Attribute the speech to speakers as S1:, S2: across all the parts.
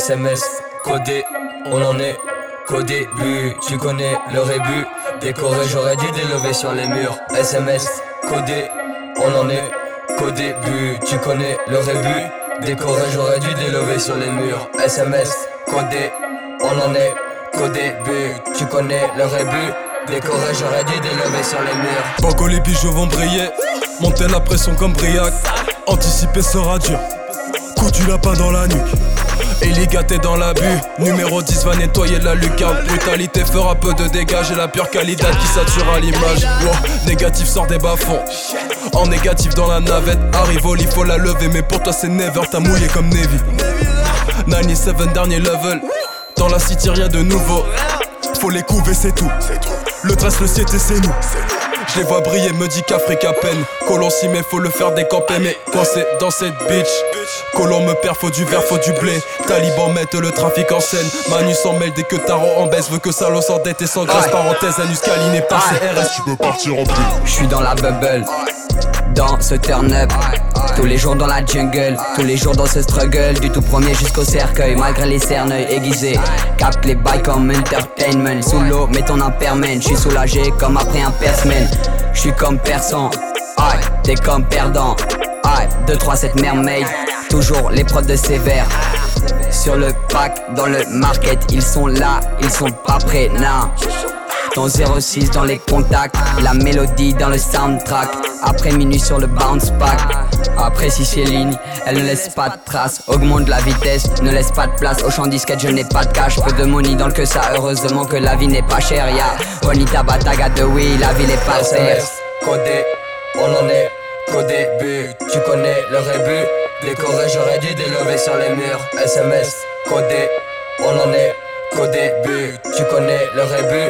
S1: SMS codé, on en est qu'au début. Tu connais le rébut, décoré, j'aurais dû délever sur les murs. SMS codé, on en est qu'au début. Tu connais le rébut, décoré, j'aurais dû délever sur les murs. SMS codé, on en est qu'au début. Tu connais le rébut. Décoré, j'aurais dû délever sur les murs.
S2: Banco, les bijoux vont briller. Monter la pression comme Briac. Anticiper sera dur. Coup du lapin dans la nuque. Gâtés dans l'abus. Numéro 10 va nettoyer la lucarne. Brutalité fera peu de dégâts. J'ai la pure qualité qui sature à l'image. négatif sort des bas-fonds. En négatif dans la navette. Arrive au lit, faut la lever. Mais pour toi, c'est never. T'as mouillé comme Navy. 97 dernier level. Dans la city, rien de nouveau. Faut les couver, c'est tout. Le dress, le siège, c'est nous. Je les vois briller, me dit qu'Afrique à peine. Colon s'y met, faut le faire décamper. Mais coincé dans cette bitch. Colon me perd, faut du verre, faut du blé. Taliban mettent le trafic en scène. Manu s'en mêle dès que Taro en baisse. Veut que Salo s'endette et sans grâce. Parenthèse, Anus Caliné par CRS.
S3: Tu peux partir en plus.
S1: Je suis dans la bubble. Dans ce turn-up. Tous les jours dans la jungle, tous les jours dans ce struggle, du tout premier jusqu'au cercueil, malgré les cerneuils aiguisés. Capte les bails comme entertainment, sous l'eau, mets ton impermen, j'suis soulagé comme après un persman. J'suis comme persan, aïe, t'es comme perdant, aïe, 2, 3, 7 mermaid, toujours les prods de sévère. Sur le pack, dans le market, ils sont là, ils sont pas prêts, non. Ton 06 dans les contacts, la mélodie dans le soundtrack. Après minuit sur le bounce pack. Après si c'est ligne, elle ne laisse pas de traces. Augmente la vitesse, ne laisse pas de place. Au champ disquette, je n'ai pas de cash. Peu de money dans le que ça. Heureusement que la vie n'est pas chère. Ya Bonita Bataga de oui, la ville est pas chère. Codé, on en est qu'au début. Tu connais le rébut. Décoré, j'aurais dû délever sur les murs. SMS, codé, on en est qu'au début. Tu connais le rébut.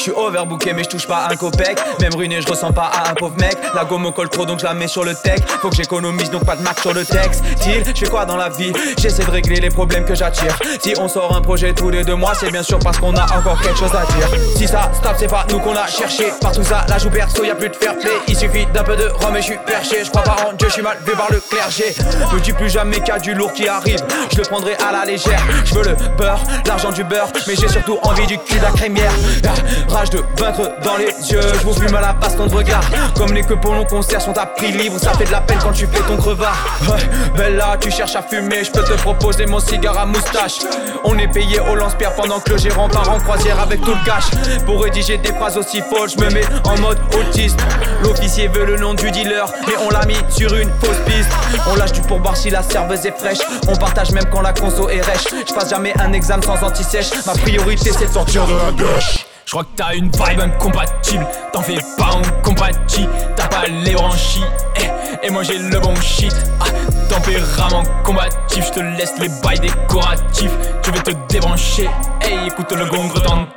S4: Je suis overbooké mais je touche pas un copec. Même ruiné je ressens pas à un pauvre mec. La gomme me colle trop donc je la mets sur le tech. Faut que j'économise donc pas de marque sur le texte. Til, je quoi dans la vie? J'essaie de régler les problèmes que j'attire. Si on sort un projet tous les deux mois C'est bien sûr parce qu'on a encore quelque chose à dire. Si ça stop c'est pas nous qu'on a cherché. Par tout ça la joue perso y a plus de fair play. Il suffit d'un peu de rhum et je suis perché. Je crois pas en Dieu je suis mal vu par le clergé. Me dis plus jamais qu'il y a du lourd qui arrive. Je le prendrai à la légère. Je veux le beurre, l'argent du beurre Mais j'ai surtout envie du cul de la crémière Rage de vaincre dans les yeux, je vous fume à la passe ton regard. Comme les que pour long concert sont à prix libre, ça fait de la peine quand tu fais ton crevard. Ouais, Bella, tu cherches à fumer, je peux te proposer mon cigare à moustache. On est payé au lance-pierre pendant que le gérant part en croisière avec tout le cash. Pour rédiger des phrases aussi folles, je me mets en mode autiste. L'officier veut le nom du dealer, mais on l'a mis sur une fausse piste. On lâche du pourboire si la serveuse est fraîche. On partage même quand la conso est rêche. Je passe jamais un examen sans anti-sèche. Ma priorité c'est de sortir de la gauche.
S5: Je crois que t'as une vibe incompatible, t'en fais pas on compatit, t'as pas les branchies, eh, et moi j'ai le bon shit. Ah, tempérament combatif, je te laisse les bails décoratifs, tu veux te débrancher, hey, écoute le gongre t'en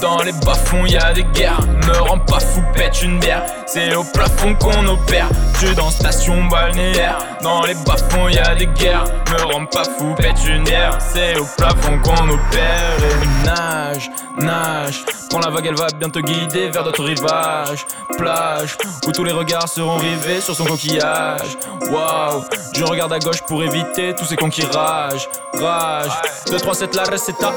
S5: dans les bas-fonds y a des guerres, me rends pas fou, pète une bière, c'est au plafond qu'on opère. Tu dans station balnéaire, dans les bas-fonds y a des guerres, me rends pas fou, pète une bière, c'est au plafond qu'on opère. Et nage, nage, quand la vague elle va bien te guider vers d'autres rivages, plage, où tous les regards seront rivés sur son coquillage. Waouh, je regarde à gauche pour éviter tous ces cons qui rage. 2, 3, 7, la recetta.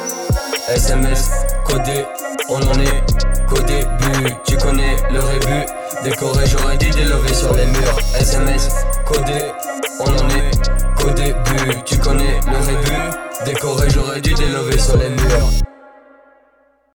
S1: SMS, codé, on en est qu'au début. Tu connais le rébut, décoré, j'aurais dû délever sur les murs. SMS, codé, on en est qu'au début. Tu connais le rébut, décoré, j'aurais dû délever sur les murs.